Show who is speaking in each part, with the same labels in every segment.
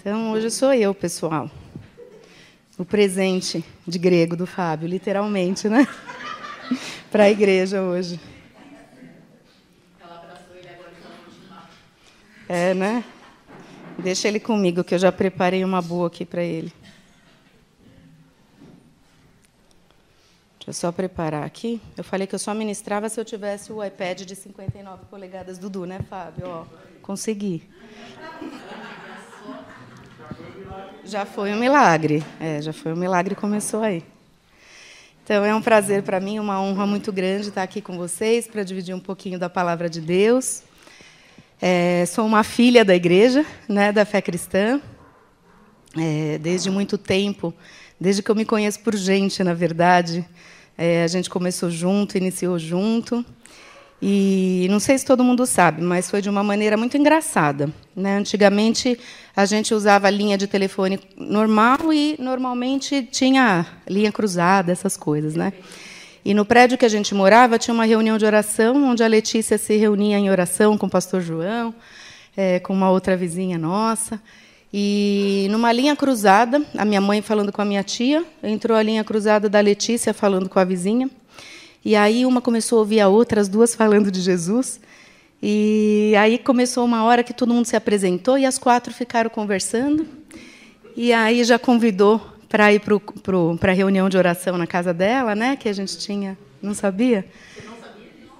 Speaker 1: Então, hoje sou eu, pessoal. O presente de grego do Fábio, literalmente, né? Para a igreja hoje. É, né? Deixa ele comigo, que eu já preparei uma boa aqui para ele. Deixa eu só preparar aqui. Eu falei que eu só ministrava se eu tivesse o iPad de 59 polegadas Dudu, né, Fábio? Ó, consegui. Já foi um milagre. É, já foi um milagre começou aí. Então é um prazer para mim, uma honra muito grande estar aqui com vocês para dividir um pouquinho da palavra de Deus. É, sou uma filha da igreja, né, da fé cristã. É, desde muito tempo, desde que eu me conheço por gente, na verdade, é, a gente começou junto, iniciou junto. E não sei se todo mundo sabe, mas foi de uma maneira muito engraçada. Né? Antigamente, a gente usava linha de telefone normal e, normalmente, tinha linha cruzada, essas coisas. Né? E no prédio que a gente morava, tinha uma reunião de oração, onde a Letícia se reunia em oração com o pastor João, é, com uma outra vizinha nossa. E numa linha cruzada, a minha mãe falando com a minha tia, entrou a linha cruzada da Letícia falando com a vizinha. E aí uma começou a ouvir a outra, as duas falando de Jesus. E aí começou uma hora que todo mundo se apresentou e as quatro ficaram conversando. E aí já convidou para ir para a reunião de oração na casa dela, né? Que a gente tinha, não sabia?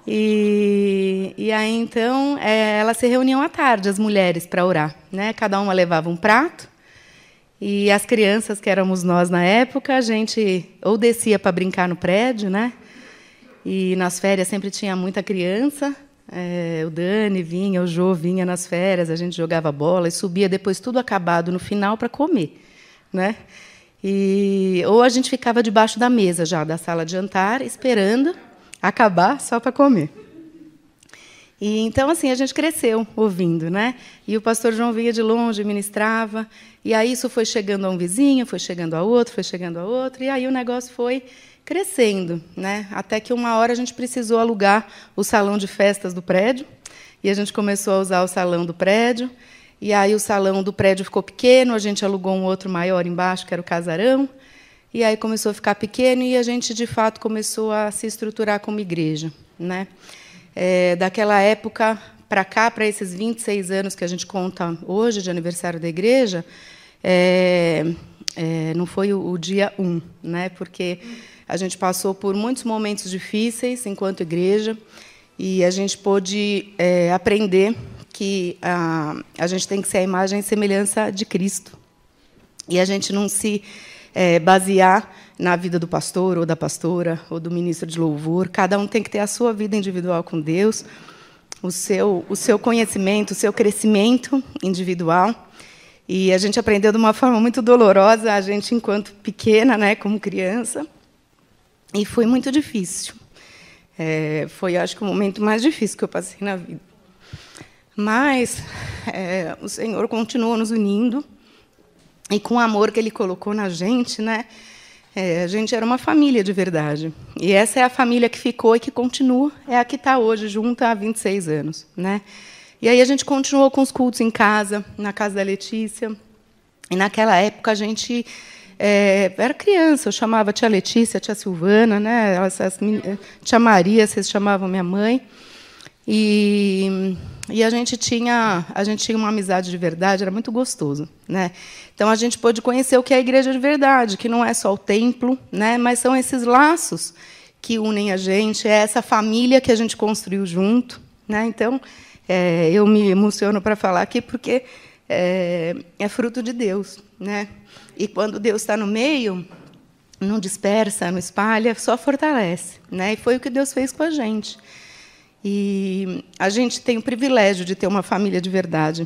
Speaker 1: E, e aí então é, elas se reuniam à tarde, as mulheres, para orar, né? Cada uma levava um prato. E as crianças, que éramos nós na época, a gente ou descia para brincar no prédio, né? E nas férias sempre tinha muita criança. É, o Dani vinha, o Jô vinha nas férias, a gente jogava bola e subia depois tudo acabado no final para comer, né? E ou a gente ficava debaixo da mesa já da sala de jantar esperando acabar só para comer. E então assim a gente cresceu ouvindo, né? E o pastor João vinha de longe, ministrava, e aí isso foi chegando a um vizinho, foi chegando a outro, foi chegando a outro, e aí o negócio foi crescendo, né? Até que uma hora a gente precisou alugar o salão de festas do prédio e a gente começou a usar o salão do prédio. E aí o salão do prédio ficou pequeno, a gente alugou um outro maior embaixo, que era o casarão. E aí começou a ficar pequeno e a gente de fato começou a se estruturar como igreja, né? É, daquela época para cá, para esses 26 anos que a gente conta hoje de aniversário da igreja, é, é, não foi o, o dia um, né? Porque a gente passou por muitos momentos difíceis enquanto igreja e a gente pôde é, aprender que a, a gente tem que ser a imagem e semelhança de Cristo. E a gente não se é, basear na vida do pastor ou da pastora ou do ministro de louvor. Cada um tem que ter a sua vida individual com Deus, o seu, o seu conhecimento, o seu crescimento individual. E a gente aprendeu de uma forma muito dolorosa, a gente enquanto pequena, né, como criança, e foi muito difícil. É, foi, acho que, o momento mais difícil que eu passei na vida. Mas é, o Senhor continuou nos unindo e com o amor que Ele colocou na gente, né? É, a gente era uma família de verdade. E essa é a família que ficou e que continua, é a que está hoje junta há 26 anos, né? E aí a gente continuou com os cultos em casa, na casa da Letícia. E naquela época a gente é, era criança, eu chamava tia Letícia, tia Silvana, né? Elas, as, tia Maria, vocês chamavam minha mãe. E, e a gente tinha a gente tinha uma amizade de verdade, era muito gostoso, né? Então a gente pôde conhecer o que é a igreja de verdade, que não é só o templo, né? Mas são esses laços que unem a gente, é essa família que a gente construiu junto, né? Então é, eu me emociono para falar aqui porque é, é fruto de Deus, né? E quando Deus está no meio, não dispersa, não espalha, só fortalece. Né? E foi o que Deus fez com a gente. E a gente tem o privilégio de ter uma família de verdade.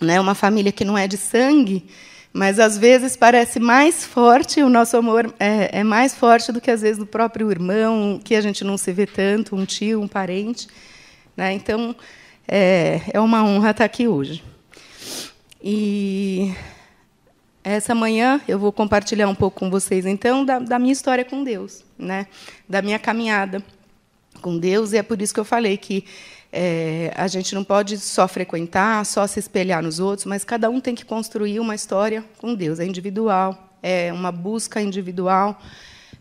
Speaker 1: Né? Uma família que não é de sangue, mas às vezes parece mais forte, o nosso amor é, é mais forte do que às vezes do próprio irmão, que a gente não se vê tanto, um tio, um parente. Né? Então, é, é uma honra estar aqui hoje. E essa manhã eu vou compartilhar um pouco com vocês, então, da, da, minha história com Deus, né? da minha caminhada com Deus, e é por isso que eu falei que É, a gente não pode só frequentar, só se espelhar nos outros, mas cada um tem que construir uma história com Deus. É individual, é uma busca individual,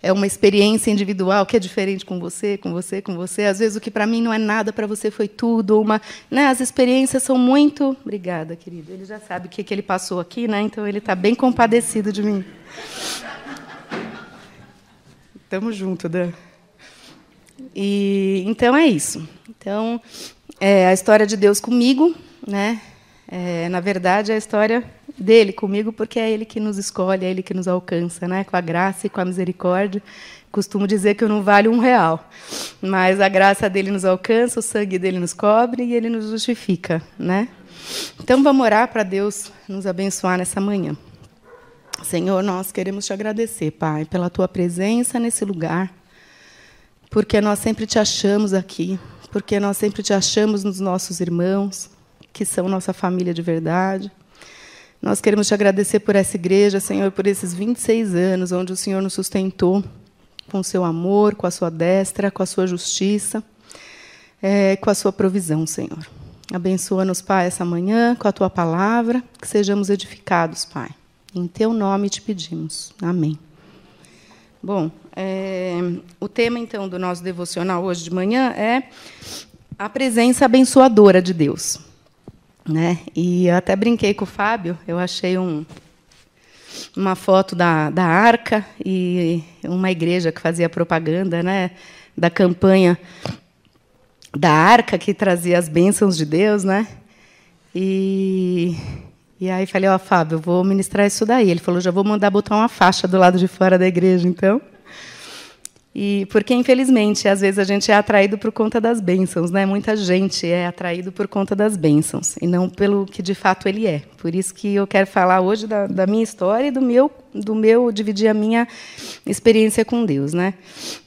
Speaker 1: é uma experiência individual que é diferente com você, com você, com você. Às vezes o que para mim não é nada, para você foi tudo. Uma, né? As experiências são muito. Obrigada, querido. Ele já sabe o que, que ele passou aqui, né? Então ele está bem compadecido de mim. Tamo junto, Dan. E então é isso. Então é a história de Deus comigo, né? É, na verdade, é a história dele comigo, porque é ele que nos escolhe, é ele que nos alcança, né? Com a graça e com a misericórdia. Costumo dizer que eu não vale um real, mas a graça dele nos alcança, o sangue dele nos cobre e ele nos justifica, né? Então vamos orar para Deus nos abençoar nessa manhã. Senhor, nós queremos te agradecer, Pai, pela tua presença nesse lugar, porque nós sempre te achamos aqui, porque nós sempre te achamos nos nossos irmãos, que são nossa família de verdade. Nós queremos te agradecer por essa igreja, Senhor, por esses 26 anos, onde o Senhor nos sustentou com o seu amor, com a sua destra, com a sua justiça, é, com a sua provisão, Senhor. Abençoa-nos, Pai, essa manhã com a tua palavra, que sejamos edificados, Pai. Em teu nome te pedimos. Amém. Bom, é, o tema então do nosso devocional hoje de manhã é a presença abençoadora de Deus. Né? E eu até brinquei com o Fábio, eu achei um, uma foto da, da arca e uma igreja que fazia propaganda né, da campanha da arca que trazia as bênçãos de Deus. Né? E e aí falei, ó, oh, Fábio, eu vou ministrar isso daí. Ele falou, já vou mandar botar uma faixa do lado de fora da igreja, então. E porque infelizmente às vezes a gente é atraído por conta das bênçãos, né? Muita gente é atraído por conta das bênçãos e não pelo que de fato ele é. Por isso que eu quero falar hoje da, da minha história e do meu, do meu dividir a minha experiência com Deus, né?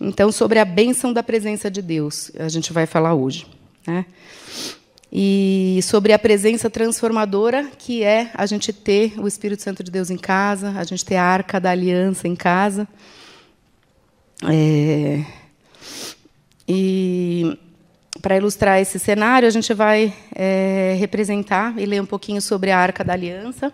Speaker 1: Então sobre a bênção da presença de Deus a gente vai falar hoje, né? e sobre a presença transformadora que é a gente ter o Espírito Santo de Deus em casa, a gente ter a arca da aliança em casa. É, e para ilustrar esse cenário, a gente vai é, representar e ler um pouquinho sobre a arca da aliança.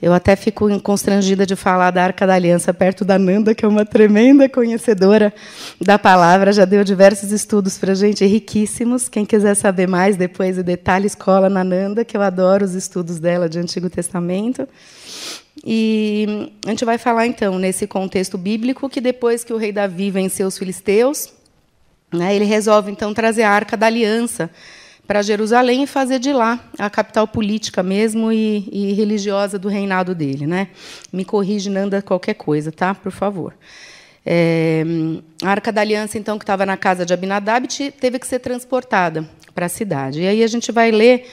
Speaker 1: Eu até fico constrangida de falar da Arca da Aliança perto da Nanda, que é uma tremenda conhecedora da palavra, já deu diversos estudos para a gente, riquíssimos. Quem quiser saber mais, depois o detalhe escola na Nanda, que eu adoro os estudos dela de Antigo Testamento. E a gente vai falar então nesse contexto bíblico que depois que o rei Davi venceu os filisteus, né, ele resolve então trazer a Arca da Aliança para Jerusalém e fazer de lá a capital política mesmo e, e, religiosa do reinado dele. Né? Me corrige, Nanda, qualquer coisa, tá? Por favor. É, a Arca da Aliança, então, que estava na casa de Abinadab, teve que ser transportada para a cidade. E aí a gente vai ler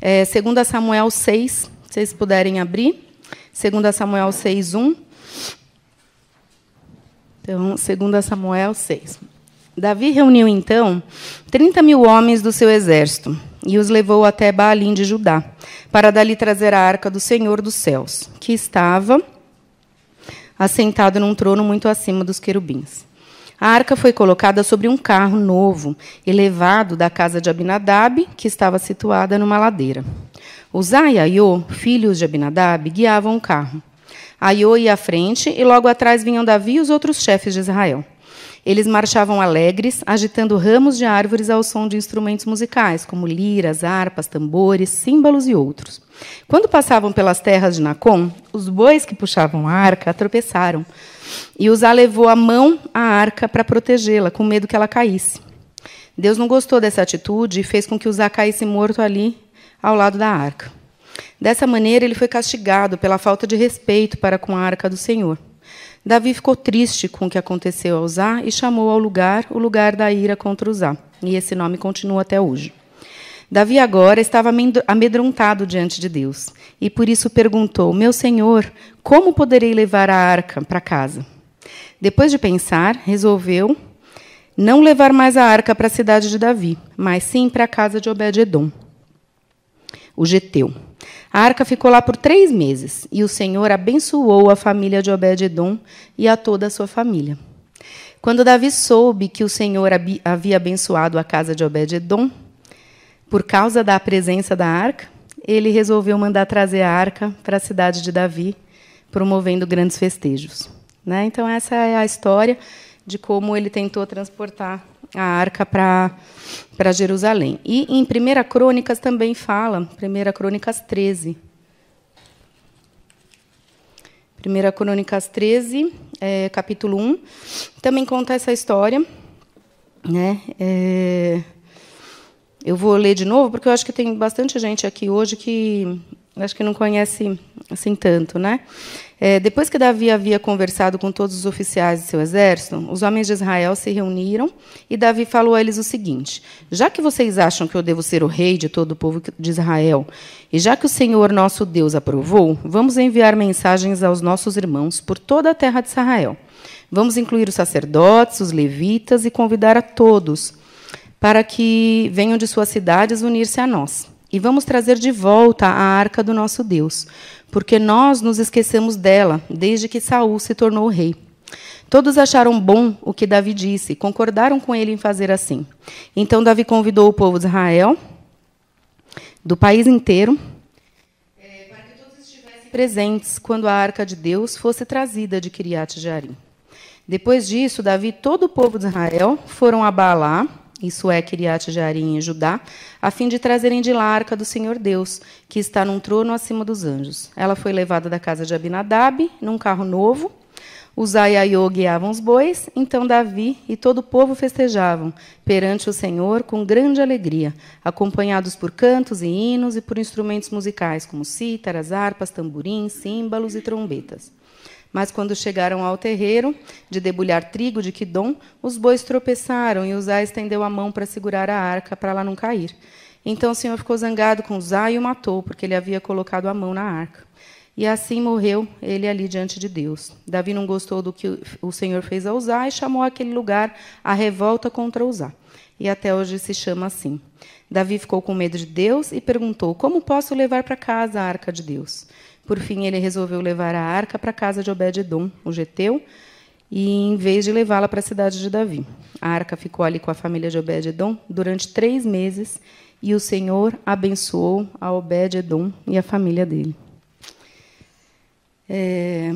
Speaker 1: é, 2 Samuel 6, se vocês puderem abrir. 2 Samuel 6, 1. Então, 2 Samuel 6. Davi reuniu então 30 mil homens do seu exército e os levou até Baalim de Judá, para dali trazer a arca do Senhor dos céus, que estava assentado num trono muito acima dos querubins. A arca foi colocada sobre um carro novo e levado da casa de Abinadab, que estava situada numa ladeira. Uzá e Aiô, filhos de Abinadab, guiavam o carro. Aiô ia à frente e logo atrás vinham Davi e os outros chefes de Israel. Eles marchavam alegres, agitando ramos de árvores ao som de instrumentos musicais, como liras, harpas, tambores, símbolos e outros. Quando passavam pelas terras de Nacon, os bois que puxavam a arca tropeçaram, e Uzá levou a mão à arca para protegê-la, com medo que ela caísse. Deus não gostou dessa atitude e fez com que Uzá caísse morto ali, ao lado da arca. Dessa maneira, ele foi castigado pela falta de respeito para com a arca do Senhor. Davi ficou triste com o que aconteceu a Uzá e chamou ao lugar o lugar da ira contra Uzá. E esse nome continua até hoje. Davi agora estava amedrontado diante de Deus e por isso perguntou: Meu senhor, como poderei levar a arca para casa? Depois de pensar, resolveu não levar mais a arca para a cidade de Davi, mas sim para a casa de Obed-Edom, o geteu. A arca ficou lá por três meses, e o Senhor abençoou a família de Obed-Edom e a toda a sua família. Quando Davi soube que o Senhor havia abençoado a casa de Obed-Edom, por causa da presença da arca, ele resolveu mandar trazer a arca para a cidade de Davi, promovendo grandes festejos. Né? Então, essa é a história de como ele tentou transportar a arca para Jerusalém. E em 1 Crônicas também fala, 1 Crônicas 13. 1 Crônicas 13, é, capítulo 1, também conta essa história. Né? É, eu vou ler de novo, porque eu acho que tem bastante gente aqui hoje que acho que não conhece assim tanto, né? É, depois que Davi havia conversado com todos os oficiais de seu exército, os homens de Israel se reuniram e Davi falou a eles o seguinte: Já que vocês acham que eu devo ser o rei de todo o povo de Israel, e já que o Senhor nosso Deus aprovou, vamos enviar mensagens aos nossos irmãos por toda a terra de Israel. Vamos incluir os sacerdotes, os levitas e convidar a todos para que venham de suas cidades unir-se a nós. E vamos trazer de volta a arca do nosso Deus, porque nós nos esquecemos dela desde que Saul se tornou rei. Todos acharam bom o que Davi disse, concordaram com ele em fazer assim. Então Davi convidou o povo de Israel, do país inteiro, é, para que todos estivessem presentes quando a arca de Deus fosse trazida de Kiriat Jearim. Depois disso, Davi e todo o povo de Israel foram a Baalá, isso é Kiriat Jearim em Judá, a fim de trazerem de lá a arca do Senhor Deus, que está num trono acima dos anjos. Ela foi levada da casa de Abinadab, num carro novo. Uzai e Aiô guiavam os bois, então Davi e todo o povo festejavam perante o Senhor com grande alegria, acompanhados por cantos e hinos e por instrumentos musicais, como cítaras, harpas, tamborins, símbalos e trombetas. Mas quando chegaram ao terreiro de debulhar trigo de Quidom, os bois tropeçaram e Uzá estendeu a mão para segurar a arca para ela não cair. Então o Senhor ficou zangado com Uzá e o matou, porque ele havia colocado a mão na arca. E assim morreu ele ali diante de Deus. Davi não gostou do que o Senhor fez a Uzá e chamou aquele lugar a revolta contra Uzá. E até hoje se chama assim. Davi ficou com medo de Deus e perguntou: Como posso levar para casa a arca de Deus? Por fim, ele resolveu levar a arca para a casa de Obed-edom, o geteu, e em vez de levá-la para a cidade de Davi. A arca ficou ali com a família de Obed-edom durante três meses, e o Senhor abençoou a Obed-edom e a família dele. É...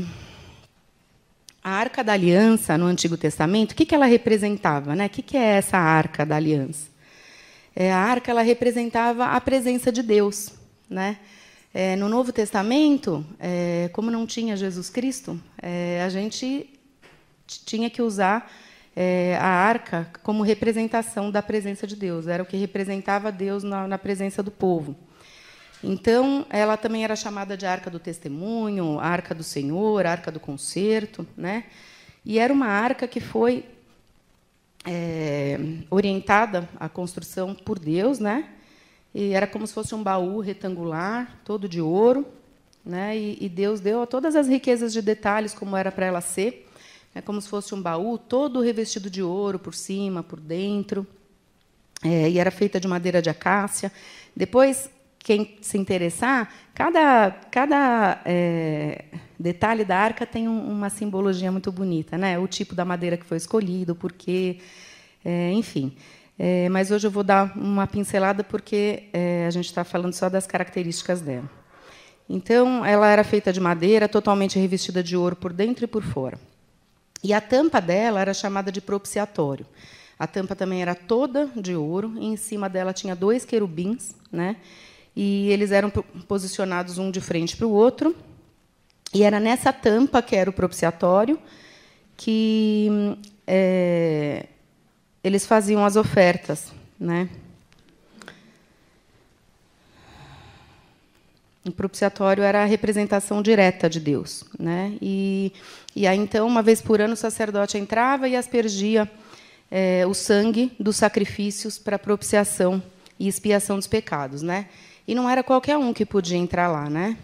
Speaker 1: A Arca da Aliança no Antigo Testamento, o que, que ela representava? Né? O que, que é essa Arca da Aliança? É, a Arca ela representava a presença de Deus. Né? É, no Novo Testamento, é, como não tinha Jesus Cristo, é, a gente tinha que usar é, a arca como representação da presença de Deus. Era o que representava Deus na, na, presença do povo. Então, ela também era chamada de arca do testemunho, arca do Senhor, arca do concerto, né? E era uma arca que foi é, orientada à construção por Deus, né? E era como se fosse um baú retangular, todo de ouro. Né? E, e Deus deu todas as riquezas de detalhes, como era para ela ser. É como se fosse um baú todo revestido de ouro por cima, por dentro. É, e era feita de madeira de acácia. Depois, quem se interessar, cada, cada é, detalhe da arca tem um, uma simbologia muito bonita, né? O tipo da madeira que foi escolhido, o porquê, é, enfim. É, mas hoje eu vou dar uma pincelada porque é, a gente está falando só das características dela. Então, ela era feita de madeira, totalmente revestida de ouro por dentro e por fora. E a tampa dela era chamada de propiciatório. A tampa também era toda de ouro, e em cima dela tinha dois querubins, né? E eles eram posicionados um de frente para o outro. E era nessa tampa que era o propiciatório que é, eles faziam as ofertas, né? O propiciatório era a representação direta de Deus, né? E, e aí então uma vez por ano o sacerdote entrava e aspergia é, o sangue dos sacrifícios para propiciação e expiação dos pecados, né? E não era qualquer um que podia entrar lá, né?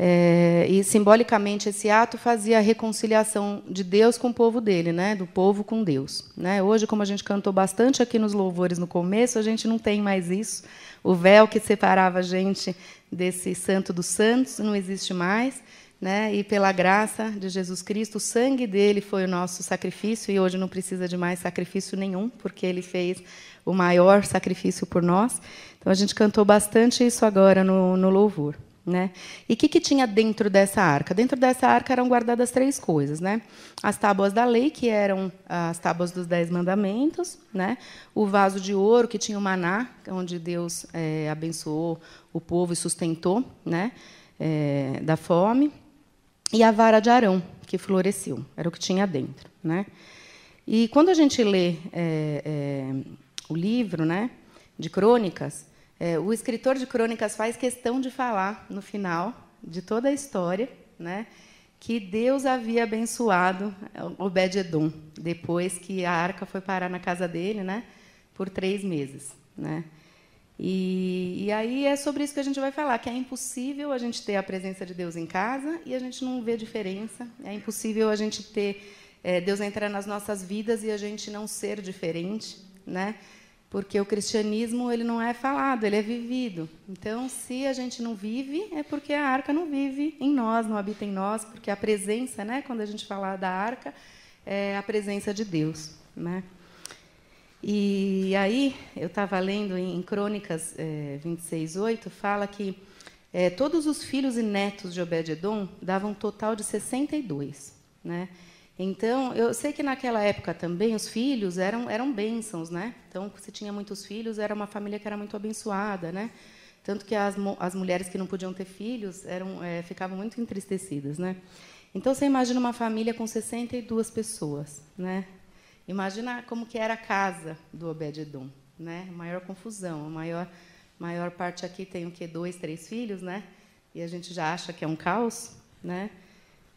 Speaker 1: É, e simbolicamente esse ato fazia a reconciliação de Deus com o povo dele, né? do povo com Deus. Né? Hoje, como a gente cantou bastante aqui nos louvores no começo, a gente não tem mais isso. O véu que separava a gente desse santo dos santos não existe mais. né? E pela graça de Jesus Cristo, o sangue dele foi o nosso sacrifício e hoje não precisa de mais sacrifício nenhum, porque ele fez o maior sacrifício por nós. Então a gente cantou bastante isso agora no, no louvor. Né? E o que, que, tinha dentro dessa arca? Dentro dessa arca eram guardadas três coisas. Né? As tábuas da lei, que eram as tábuas dos Dez Mandamentos, né? o vaso de ouro, que tinha o maná, onde Deus é, abençoou o povo e sustentou né? É, da fome, e a vara de Arão, que floresceu. Era o que tinha dentro. Né? E quando a gente lê é o livro né, de crônicas, é, o escritor de crônicas faz questão de falar, no final de toda a história, né, que Deus havia abençoado Obed-Edom, depois que a arca foi parar na casa dele né, por três meses. Né. E, e, aí é sobre isso que a gente vai falar, que é impossível a gente ter a presença de Deus em casa e a gente não vê diferença. É impossível a gente ter é, Deus entrar nas nossas vidas e a gente não ser diferente, né? Porque o cristianismo ele não é falado, ele é vivido. Então, se a gente não vive, é porque a arca não vive em nós, não habita em nós, porque a presença, né, quando a gente fala da arca, é a presença de Deus, né? E aí, eu estava lendo em Crônicas é, 26:8, fala que é, todos os filhos e netos de Obed-edom davam um total de 62, né? Então, eu sei que naquela época também os filhos eram, eram bênçãos, né? Então, se tinha muitos filhos, era uma família que era muito abençoada, né? Tanto que as, as mulheres que não podiam ter filhos eram, é, ficavam muito entristecidas, né? Então, você imagina uma família com 62 pessoas, né? Imagina como que era a casa do Obed-edom, né? Maior confusão, a maior, maior parte aqui tem o quê? Dois, três filhos, né? E a gente já acha que é um caos, né?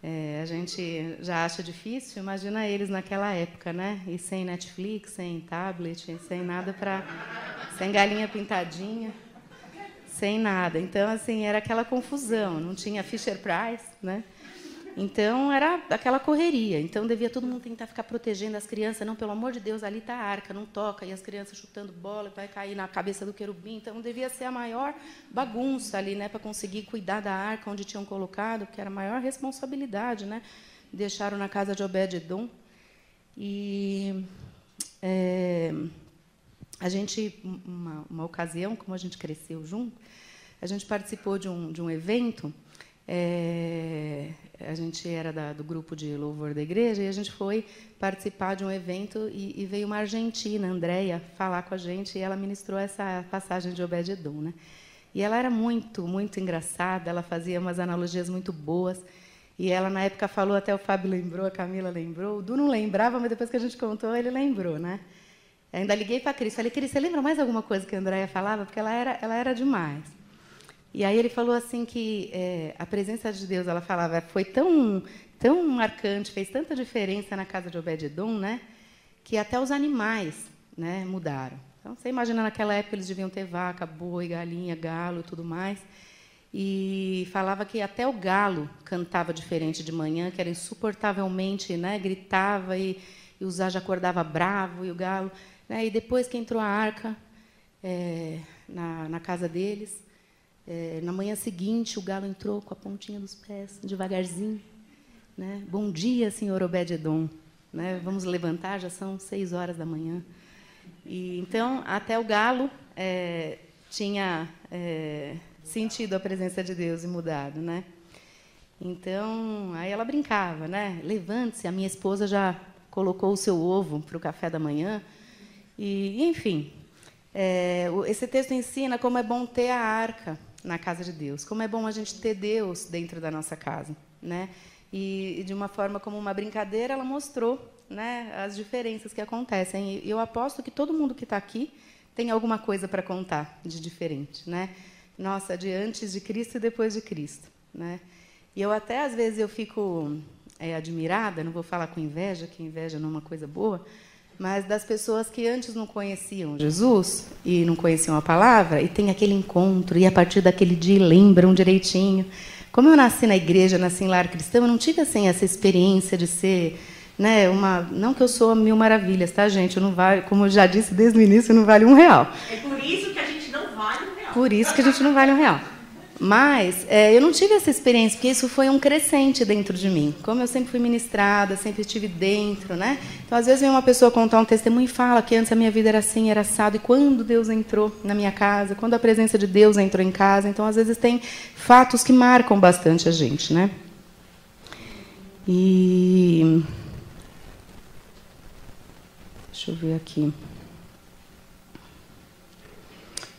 Speaker 1: É, a gente já acha difícil, imagina eles naquela época, né? E sem Netflix, sem tablet, sem nada para. sem galinha pintadinha, sem nada. Então, assim, era aquela confusão, não tinha Fisher Price, né? Então era aquela correria. Então devia todo mundo tentar ficar protegendo as crianças. Não, pelo amor de Deus, ali está a arca, não toca. E as crianças chutando bola, vai cair na cabeça do querubim. Então devia ser a maior bagunça ali, né, para conseguir cuidar da arca onde tinham colocado, que era a maior responsabilidade, né? Deixaram na casa de Obed-edom. E é, a gente, uma, uma ocasião, como a gente cresceu junto, a gente participou de um, de um evento. É, a gente era da, do grupo de louvor da igreja e a gente foi participar de um evento e, e veio uma argentina, Andréia, falar com a gente e ela ministrou essa passagem de Obed-edom, né? E ela era muito, muito engraçada, ela fazia umas analogias muito boas. E ela, na época, falou, até o Fábio lembrou, a Camila lembrou, o Du não lembrava, mas depois que a gente contou, ele lembrou, né? ainda liguei para a Cris, falei, Cris, você lembra mais alguma coisa que a Andréia falava? Porque ela era, ela era demais. E aí ele falou assim que é, a presença de Deus, ela falava, foi tão, tão marcante, fez tanta diferença na casa de Obed-edom, né, que até os animais, né, mudaram. Então você imagina naquela época eles deviam ter vaca, boi, galinha, galo, e tudo mais. E falava que até o galo cantava diferente de manhã, que era insuportavelmente, né, gritava e, e o Zá acordava bravo e o galo, né, e depois que entrou a arca é, na, na casa deles, é, na manhã seguinte, o galo entrou com a pontinha dos pés, devagarzinho. Né? Bom dia, senhor Obed-edom. Né? Vamos levantar, já são seis horas da manhã. E, então, até o galo é, tinha é, sentido a presença de Deus e mudado. Né? Então, aí ela brincava, né? Levante-se, a minha esposa já colocou o seu ovo para o café da manhã. E, enfim, é, esse texto ensina como é bom ter a arca na casa de Deus. Como é bom a gente ter Deus dentro da nossa casa, né? E, e de uma forma como uma brincadeira, ela mostrou, né, as diferenças que acontecem. E eu aposto que todo mundo que está aqui tem alguma coisa para contar de diferente, né? Nossa, de antes de Cristo e depois de Cristo, né? E eu até às vezes eu fico é, admirada, não vou falar com inveja, que inveja não é uma coisa boa, mas das pessoas que antes não conheciam Jesus e não conheciam a palavra, e tem aquele encontro, e a partir daquele dia lembram direitinho. Como eu nasci na igreja, nasci em lar cristão, eu não tive assim essa experiência de ser, né, uma, não que eu sou mil maravilhas, tá, gente? Eu não vale, como eu já disse desde o início, não vale um real.
Speaker 2: É por isso que a gente não vale um real.
Speaker 1: Por isso que a gente não vale um real. Mas é, eu não tive essa experiência, porque isso foi um crescente dentro de mim. Como eu sempre fui ministrada, sempre estive dentro, né? Então, às vezes, vem uma pessoa contar um testemunho e fala que antes a minha vida era assim, era assado, e quando Deus entrou na minha casa, quando a presença de Deus entrou em casa. Então, às vezes, tem fatos que marcam bastante a gente, né? E. Deixa eu ver aqui.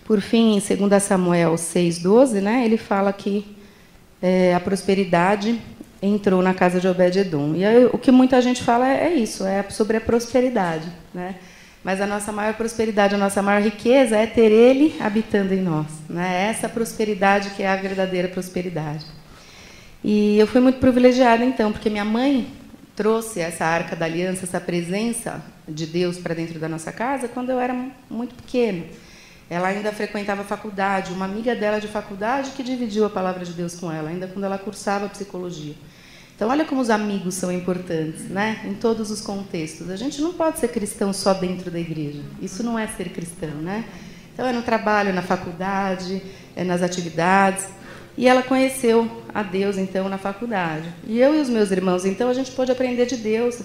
Speaker 1: Por fim, em 2 Samuel 6,12, né, ele fala que é, a prosperidade entrou na casa de Obed-Edom. E aí, o que muita gente fala é, é, isso, é sobre a prosperidade. Né? Mas a nossa maior prosperidade, a nossa maior riqueza é ter Ele habitando em nós. Né? Essa prosperidade que é a verdadeira prosperidade. E eu fui muito privilegiada, então, porque minha mãe trouxe essa arca da aliança, essa presença de Deus para dentro da nossa casa quando eu era muito pequena. Ela ainda frequentava faculdade, uma amiga dela de faculdade que dividiu a palavra de Deus com ela, ainda quando ela cursava psicologia. Então, olha como os amigos são importantes, né? Em todos os contextos. A gente não pode ser cristão só dentro da igreja. Isso não é ser cristão, né? Então, é no trabalho, na faculdade, é nas atividades. E ela conheceu a Deus, então, na faculdade. E eu e os meus irmãos, então, a gente pôde aprender de Deus.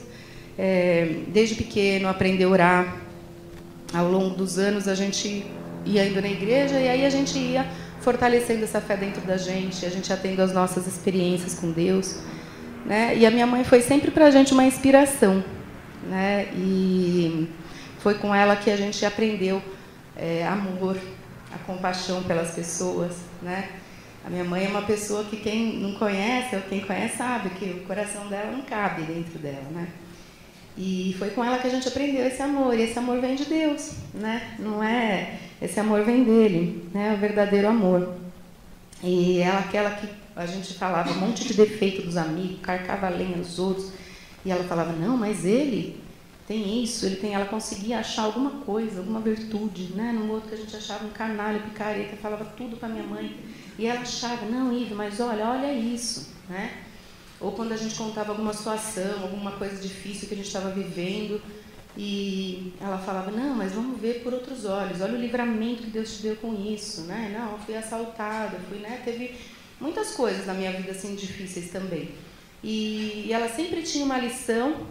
Speaker 1: É, desde pequeno, aprender a orar. Ao longo dos anos, a gente ia indo na igreja e aí a gente ia fortalecendo essa fé dentro da gente, a gente atendo as nossas experiências com Deus, né? E a minha mãe foi sempre para a gente uma inspiração, né? E foi com ela que a gente aprendeu é, amor, a compaixão pelas pessoas, né? A minha mãe é uma pessoa que quem não conhece ou quem conhece sabe que o coração dela não cabe dentro dela, né? E foi com ela que a gente aprendeu esse amor. E esse amor vem de Deus, né? Não é esse amor vem dele, né? O verdadeiro amor. E ela aquela que a gente falava um monte de defeito dos amigos, carcava lenha dos outros, e ela falava: "Não, mas ele tem isso, ele tem, ela conseguia achar alguma coisa, alguma virtude, né? No outro que a gente achava um canalha, picareta, falava tudo para minha mãe. E ela achava: "Não, Ive, mas olha, olha isso", né? Ou quando a gente contava alguma situação, alguma coisa difícil que a gente estava vivendo, e ela falava: Não, mas vamos ver por outros olhos. Olha o livramento que Deus te deu com isso, né? Não, eu fui assaltada, fui, né? Teve muitas coisas na minha vida assim difíceis também. E, e ela sempre tinha uma lição,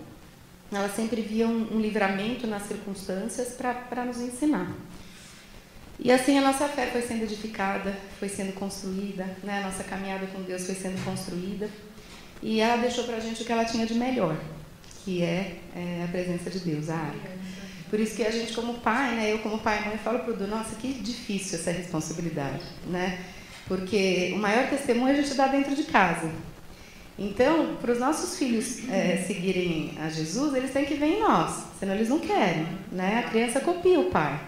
Speaker 1: ela sempre via um, um livramento nas circunstâncias para nos ensinar. E assim a nossa fé foi sendo edificada, foi sendo construída, né? a nossa caminhada com Deus foi sendo construída. E ela deixou para a gente o que ela tinha de melhor, que é, é, a presença de Deus, a arca. Por isso que a gente, como pai, né, eu como pai e mãe, falo para o nossa, que difícil essa responsabilidade, né? Porque o maior testemunho a gente dá dentro de casa. Então, para os nossos filhos é, seguirem a Jesus, eles têm que ver em nós, senão eles não querem, né? A criança copia o pai.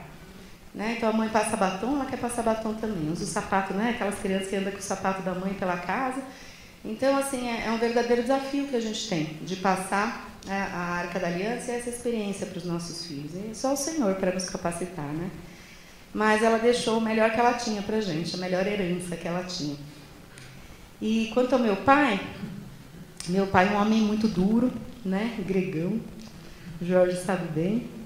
Speaker 1: Né? Então a mãe passa batom, ela quer passar batom também. Usa o sapato, né? Aquelas crianças que andam com o sapato da mãe pela casa. Então, assim, é, é um verdadeiro desafio que a gente tem de passar a, a Arca da Aliança e essa experiência para os nossos filhos. E só o Senhor para nos capacitar, né? Mas ela deixou o melhor que ela tinha para a gente, a melhor herança que ela tinha. E quanto ao meu pai, meu pai é um homem muito duro, né? Gregão. Jorge sabe bem.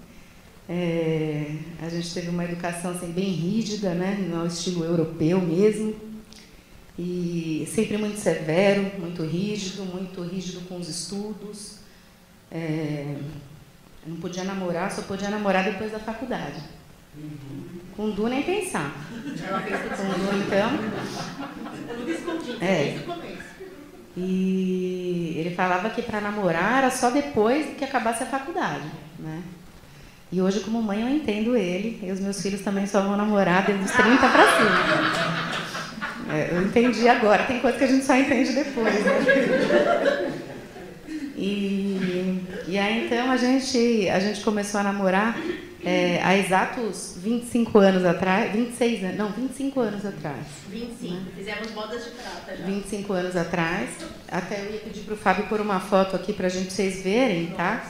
Speaker 1: É, a gente teve uma educação assim, bem rígida, né? no estilo europeu mesmo. E sempre muito severo, muito rígido, muito rígido com os estudos. É, não podia namorar, só podia namorar depois da faculdade. Com Du nem pensar. Com Du, então. É. E ele falava que para namorar era só depois que acabasse a faculdade. Né? E hoje, como mãe, eu entendo ele. E os meus filhos também só vão namorar desde os 30 para cima. É, eu entendi agora. Tem coisa que a gente só entende depois. Né? E, e aí então a gente, a gente começou a namorar é, há exatos 25 anos atrás, 26 anos, não, 25 anos atrás.
Speaker 2: 25, né? fizemos bodas de prata já.
Speaker 1: 25 anos atrás. Até eu ia pedir para o Fábio pôr uma foto aqui para a gente vocês verem, tá?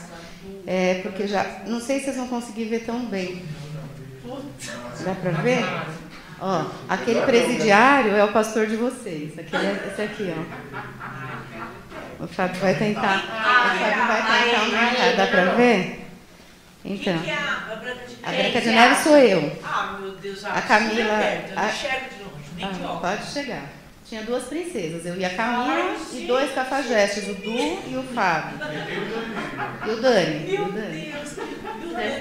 Speaker 1: É, porque já, não sei se vocês vão conseguir ver tão bem. Dá para ver? Ó, aquele presidiário é o pastor de vocês. Aquele, é esse aqui, ó. O Fábio vai tentar. o Fábio vai tentar marcar. Dá para ver? Então.
Speaker 2: É a Branca de Neve?
Speaker 1: Sou eu.
Speaker 2: Ah, meu Deus,
Speaker 1: A Camila- a-
Speaker 2: longe.
Speaker 1: Ah, pode chegar. Tinha duas princesas, eu e a Camila e dois cafajestes, o Du e o Fábio. E o Dani.
Speaker 2: Meu
Speaker 1: o Dani.
Speaker 2: Deus!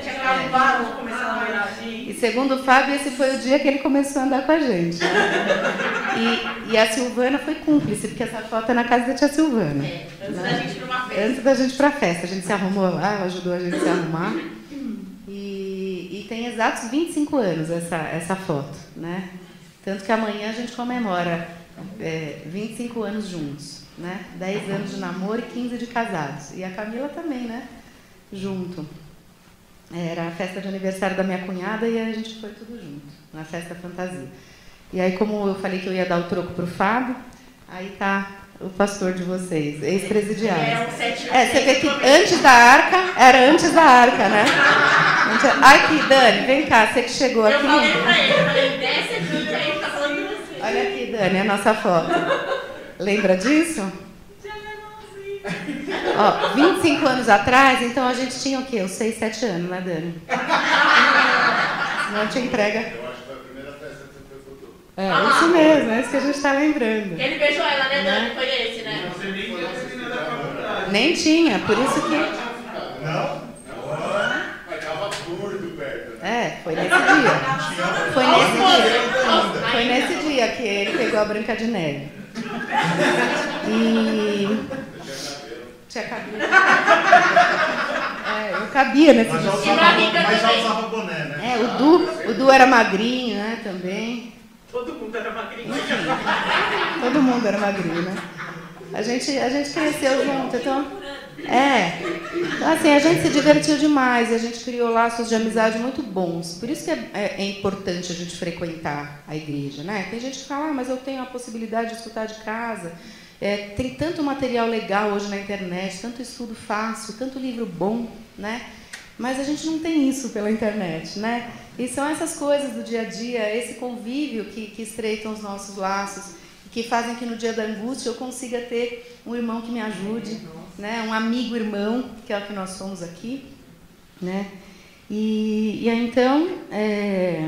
Speaker 2: Acabaram de começar a
Speaker 1: E segundo o Fábio, esse foi o dia que ele começou a andar com a gente. E, e a Silvana foi cúmplice, porque essa foto é na casa da tia Silvana.
Speaker 2: É, antes da gente ir pra uma festa.
Speaker 1: Antes da gente ir pra festa. A gente se arrumou lá, ajudou a gente a se arrumar. E, e tem exatos 25 anos essa, essa foto, né? Tanto que amanhã a gente comemora é, 25 anos juntos, né? 10 anos de namoro e 15 de casados. E a Camila também, né? Junto. Era a festa de aniversário da minha cunhada e a gente foi tudo junto, na festa fantasia. E aí, como eu falei que eu ia dar o troco para o Fábio, aí tá o pastor de vocês, ex-presidiário.
Speaker 2: É, um sete
Speaker 1: É, você vê que antes da arca, era antes da arca, né? Ai, que Dani, vem cá, você que chegou
Speaker 2: Eu
Speaker 1: aqui.
Speaker 2: falei pra ele, eu falei, desce aqui que a gente tá falando de você.
Speaker 1: Olha aqui, Dani, a nossa foto. Lembra disso? Ó, 25 anos atrás, então a gente tinha o quê? Uns 6, 7 anos, né, Dani? Não te entrega.
Speaker 3: Eu acho que foi a primeira festa que você foi futuro.
Speaker 1: É, isso mesmo, é isso que a gente está lembrando.
Speaker 2: Ele beijou ela, né, Dani? Foi esse, né?
Speaker 4: Você nem tinha terminado a faculdade.
Speaker 1: Nem tinha, por isso que.
Speaker 3: Mas tava curto perto, né?
Speaker 1: É, foi nesse dia. Foi nesse dia. Foi nesse dia que ele pegou a Branca de Neve. E. Tinha cabelo. É, eu cabia nesse
Speaker 4: Mas usava, mas já usava boné, né?
Speaker 1: É, o Du, o Du era magrinho, né, também.
Speaker 2: Todo mundo era magrinho.
Speaker 1: Todo mundo era magrinho, né? A gente, a gente cresceu junto, então. É. Então, assim, a gente se divertiu demais a gente criou laços de amizade muito bons. Por isso que é, é- é importante a gente frequentar a igreja, né? Tem gente que fala, ah, mas eu tenho a possibilidade de escutar de casa. É, tem tanto material legal hoje na internet, tanto estudo fácil, tanto livro bom, né? Mas a gente não tem isso pela internet, né? E são essas coisas do dia a dia, esse convívio que, que estreitam os nossos laços, que fazem que no dia da angústia eu consiga ter um irmão que me ajude, né? Um amigo irmão, que é o que nós somos aqui, né? E, e então, é,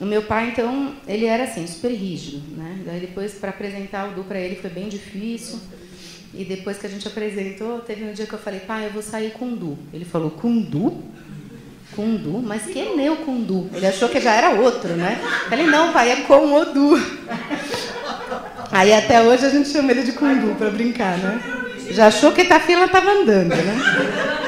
Speaker 1: o meu pai, então, ele era assim, super rígido, né? Daí depois, para apresentar o Du para ele foi bem difícil. E depois que a gente apresentou, teve um dia que eu falei, pai, eu vou sair com o Du. Ele falou, com Du? Com Du? Mas quem é o com Du? Ele achou que já era outro, né? Eu falei, não, pai, é com o Du. Aí até hoje a gente chama ele de Kundu para brincar, né? Já achou que a fila estava andando, né?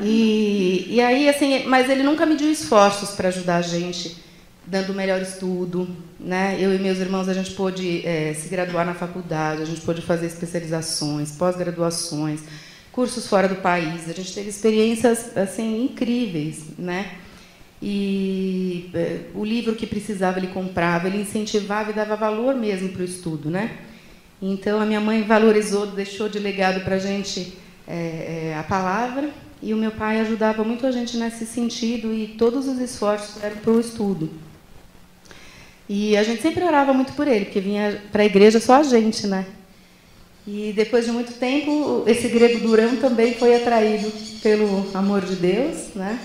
Speaker 1: E, e aí, assim, mas ele nunca mediu esforços para ajudar a gente, dando o melhor estudo, né? Eu e meus irmãos, a gente pôde eh, se graduar na faculdade, a gente pôde fazer especializações, pós-graduações, cursos fora do país. A gente teve experiências, assim, incríveis, né? E eh, o livro que precisava ele comprava, ele incentivava e dava valor mesmo para o estudo, né? Então a minha mãe valorizou, deixou de legado para a gente eh, eh, a palavra e o meu pai ajudava muito a gente nesse sentido e todos os esforços eram para o estudo. E a gente sempre orava muito por ele, porque vinha para a igreja só a gente, né? E depois de muito tempo, esse grego durão também foi atraído pelo amor de Deus, né?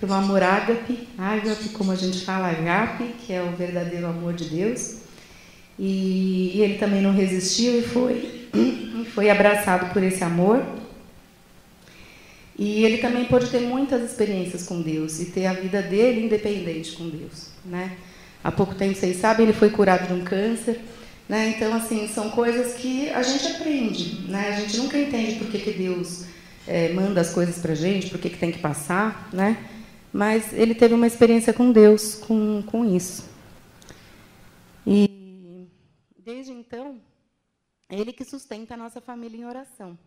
Speaker 1: Pelo amor ágape, ágape, como a gente fala, agape, que é o verdadeiro amor de Deus. E, e ele também não resistiu e foi, e foi abraçado por esse amor. E ele também pôde ter muitas experiências com Deus e ter a vida dele independente com Deus, né? Há pouco tempo, vocês sabem, ele foi curado de um câncer, né? Então, assim, são coisas que a gente aprende, né? A gente nunca entende por que, que Deus eh, manda as coisas para a gente, por que, que tem que passar, né? Mas ele teve uma experiência com Deus, com, com isso. E desde então, ele que sustenta a nossa família em oração.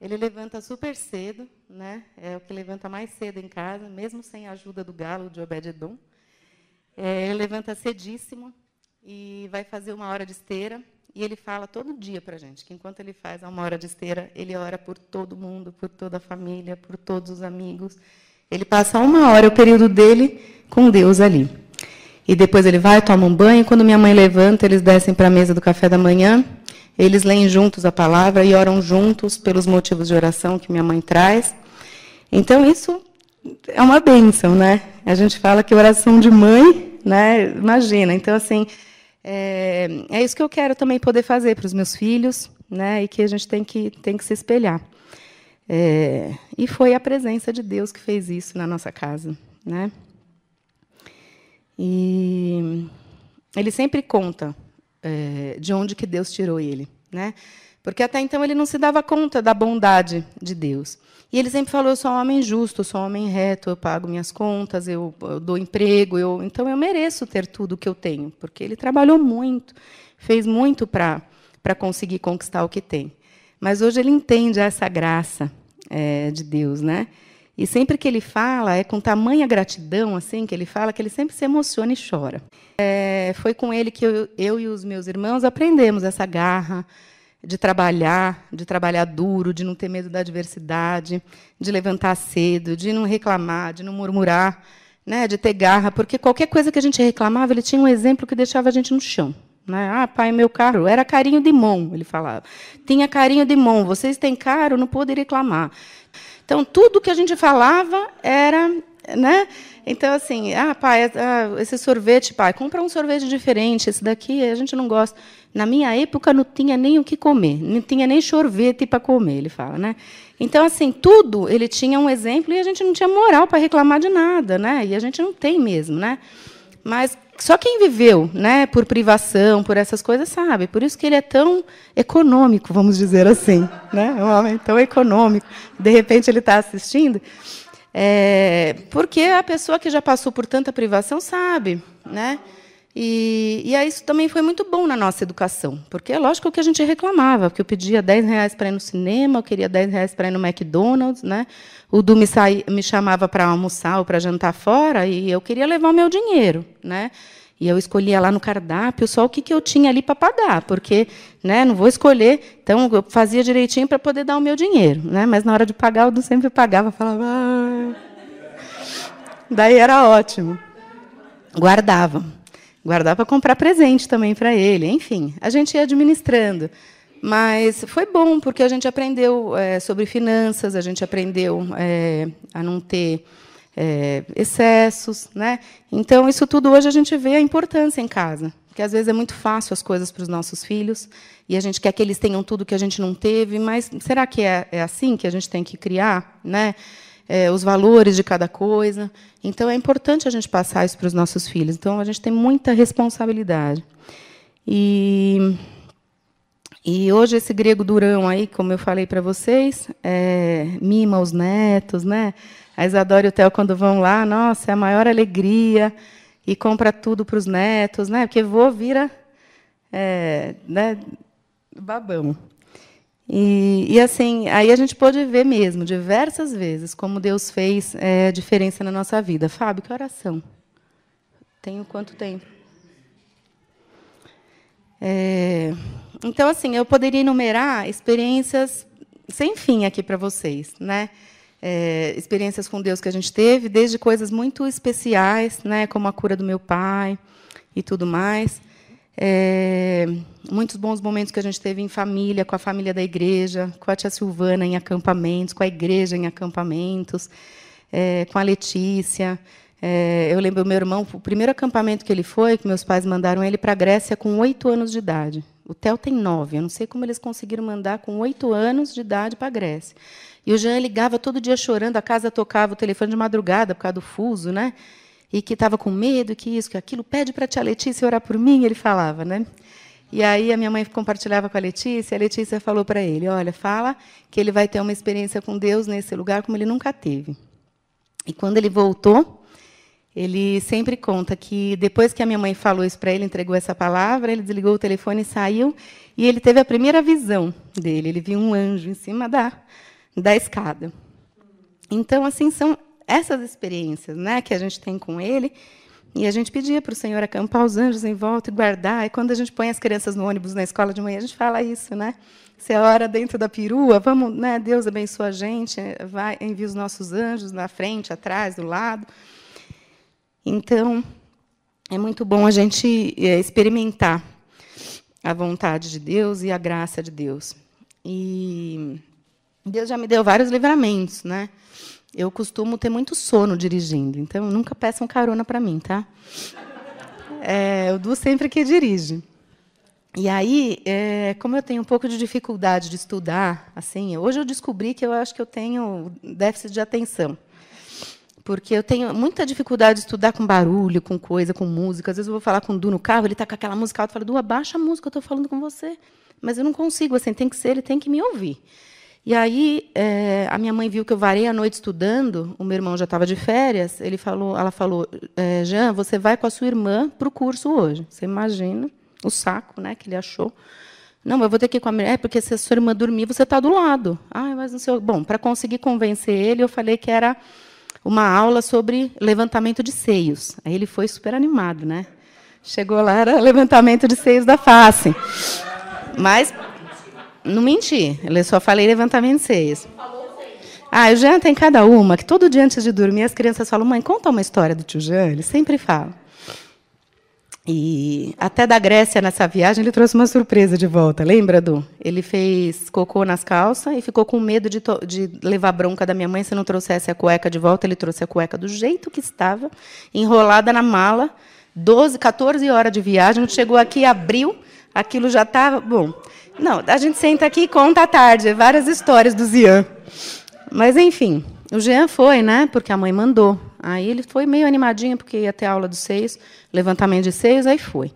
Speaker 1: Ele levanta super cedo, né? É o que levanta mais cedo em casa, mesmo sem a ajuda do galo de Obed-edom. É, levanta cedíssimo e vai fazer uma hora de esteira. E ele fala todo dia para a gente que enquanto ele faz uma hora de esteira, ele ora por todo mundo, por toda a família, por todos os amigos. Ele passa uma hora, o período dele, com Deus ali. E depois ele vai, toma um banho. Quando minha mãe levanta, eles descem para a mesa do café da manhã. Eles leem juntos a palavra e oram juntos pelos motivos de oração que minha mãe traz. Então, isso é uma bênção, né? A gente fala que oração de mãe né? Imagina. Então, assim, é, é isso que eu quero também poder fazer para os meus filhos, né? E que a gente tem que, tem que se espelhar. É, e foi a presença de Deus que fez isso na nossa casa, né? E ele sempre conta é, de onde que Deus tirou ele, né? Porque até então ele não se dava conta da bondade de Deus. E ele sempre falou: eu sou um homem justo, eu sou um homem reto, eu pago minhas contas, eu, eu dou emprego, eu, então eu mereço ter tudo o que eu tenho, porque ele trabalhou muito, fez muito para conseguir conquistar o que tem. Mas hoje ele entende essa graça é, de Deus, né? E sempre que ele fala, é com tamanha gratidão, assim, que ele fala, que ele sempre se emociona e chora. É, foi com ele que eu, eu e os meus irmãos aprendemos essa garra, de trabalhar, de trabalhar duro, de não ter medo da adversidade, de levantar cedo, de não reclamar, de não murmurar, né, de ter garra, porque qualquer coisa que a gente reclamava, ele tinha um exemplo que deixava a gente no chão. Né? Ah, pai, meu carro era carinho de mão, ele falava. Tinha carinho de mão, vocês têm caro, não podem reclamar. Então, tudo que a gente falava era né? Então, assim, ah, pai, ah, esse sorvete, pai, compra um sorvete diferente, esse daqui a gente não gosta. Na minha época não tinha nem o que comer, não tinha nem sorvete para comer, ele fala, né? Então, assim, tudo ele tinha um exemplo e a gente não tinha moral para reclamar de nada, né? E a gente não tem mesmo, né? Mas só quem viveu, né, por privação, por essas coisas, sabe. Por isso que ele é tão econômico, vamos dizer assim, né? É um homem tão econômico. De repente ele está assistindo. É, porque a pessoa que já passou por tanta privação sabe, né? E, e aí isso também foi muito bom na nossa educação, porque é lógico que a gente reclamava, porque eu pedia 10 reais para ir no cinema, eu queria 10 reais para ir no McDonald's, né? O Du me, saí, me chamava para almoçar ou para jantar fora e eu queria levar o meu dinheiro, né? E eu escolhia lá no cardápio só o que, que eu tinha ali para pagar, porque né, não vou escolher. Então, eu fazia direitinho para poder dar o meu dinheiro. Né? Mas na hora de pagar, eu sempre pagava, falava. Ah. Daí era ótimo. Guardava. Guardava para comprar presente também para ele. Enfim, a gente ia administrando. Mas foi bom, porque a gente aprendeu é, sobre finanças, a gente aprendeu é, a não ter é, excessos. Né? Então, isso tudo hoje a gente vê a importância em casa. Porque às vezes é muito fácil as coisas para os nossos filhos e a gente quer que eles tenham tudo que a gente não teve, mas será que é, é assim que a gente tem que criar, né? É, os valores de cada coisa? Então é importante a gente passar isso para os nossos filhos. Então a gente tem muita responsabilidade. E e hoje esse grego durão aí, como eu falei para vocês, é, mima os netos, né? A Isadora e o Theo, quando vão lá, nossa, é a maior alegria. E compra tudo para os netos, né? Porque vô vira é, né, babão. E, e, assim, aí a gente pode ver mesmo, diversas vezes, como Deus fez é, diferença na nossa vida. Fábio, que oração? Tenho quanto tempo? É, então, assim, eu poderia enumerar experiências sem fim aqui para vocês, né? é, experiências com Deus que a gente teve, desde coisas muito especiais, né, como a cura do meu pai e tudo mais. É, muitos bons momentos que a gente teve em família, com a família da igreja, com a tia Silvana em acampamentos, com a igreja em acampamentos, é, com a Letícia. É, eu lembro meu irmão, o primeiro acampamento que ele foi, que meus pais mandaram ele para a Grécia com oito anos de idade. O Theo tem nove. Eu não sei como eles conseguiram mandar com oito anos de idade para a Grécia. E o Jean ligava todo dia chorando, a casa tocava o telefone de madrugada por causa do fuso, né? E que estava com medo, que isso, que aquilo. Pede para a tia Letícia orar por mim, ele falava, né? E aí a minha mãe compartilhava com a Letícia, e a Letícia falou para ele: Olha, fala que ele vai ter uma experiência com Deus nesse lugar como ele nunca teve. E quando ele voltou, ele sempre conta que depois que a minha mãe falou isso para ele, entregou essa palavra, ele desligou o telefone e saiu, e ele teve a primeira visão dele. Ele viu um anjo em cima da, da escada. Então, assim, são essas experiências né, que a gente tem com ele. E a gente pedia para o Senhor acampar os anjos em volta e guardar. E quando a gente põe as crianças no ônibus na escola de manhã, a gente fala isso, né? Se é hora dentro da perua, vamos, né? Deus abençoa a gente, vai envia os nossos anjos na frente, atrás, do lado. Então, é muito bom a gente é, experimentar a vontade de Deus e a graça de Deus. E Deus já me deu vários livramentos, né? Eu costumo ter muito sono dirigindo, então nunca peçam carona para mim, tá? É, o Du sempre que dirige. E aí, é, como eu tenho um pouco de dificuldade de estudar, assim, hoje eu descobri que eu acho que eu tenho déficit de atenção. Porque eu tenho muita dificuldade de estudar com barulho, com coisa, com música. Às vezes eu vou falar com o Du no carro, ele está com aquela música alta, eu falo, Du, abaixa a música, eu estou falando com você. Mas eu não consigo, assim, tem que ser, ele tem que me ouvir. E aí é, a minha mãe viu que eu varei a noite estudando, o meu irmão já estava de férias, ele falou, ela falou, é, Jean, você vai com a sua irmã para o curso hoje. Você imagina o saco né, que ele achou. Não, mas eu vou ter que ir com a mulher, é porque se a sua irmã dormir, você está do lado. Ah, mas não sei. Bom, para conseguir convencer ele, eu falei que era uma aula sobre levantamento de seios. Aí ele foi super animado, né? Chegou lá, era levantamento de seios da face. Mas não menti, eu só falei levantamento de seios. Ah, o Jean tem cada uma, que todo dia antes de dormir as crianças falam, mãe, conta uma história do tio Jean. Ele sempre fala. E até da Grécia, nessa viagem, ele trouxe uma surpresa de volta. Lembra, Du? Ele fez cocô nas calças e ficou com medo de, de, levar bronca da minha mãe se não trouxesse a cueca de volta. Ele trouxe a cueca do jeito que estava, enrolada na mala. 12, 14 horas de viagem. Chegou aqui, abriu, aquilo já estava. Bom, não, a gente senta aqui e conta à tarde, várias histórias do Zian. Mas, enfim, o Jean foi, né? Porque a mãe mandou. Aí ele foi meio animadinho, porque ia ter aula dos seios, levantamento de seios, aí foi.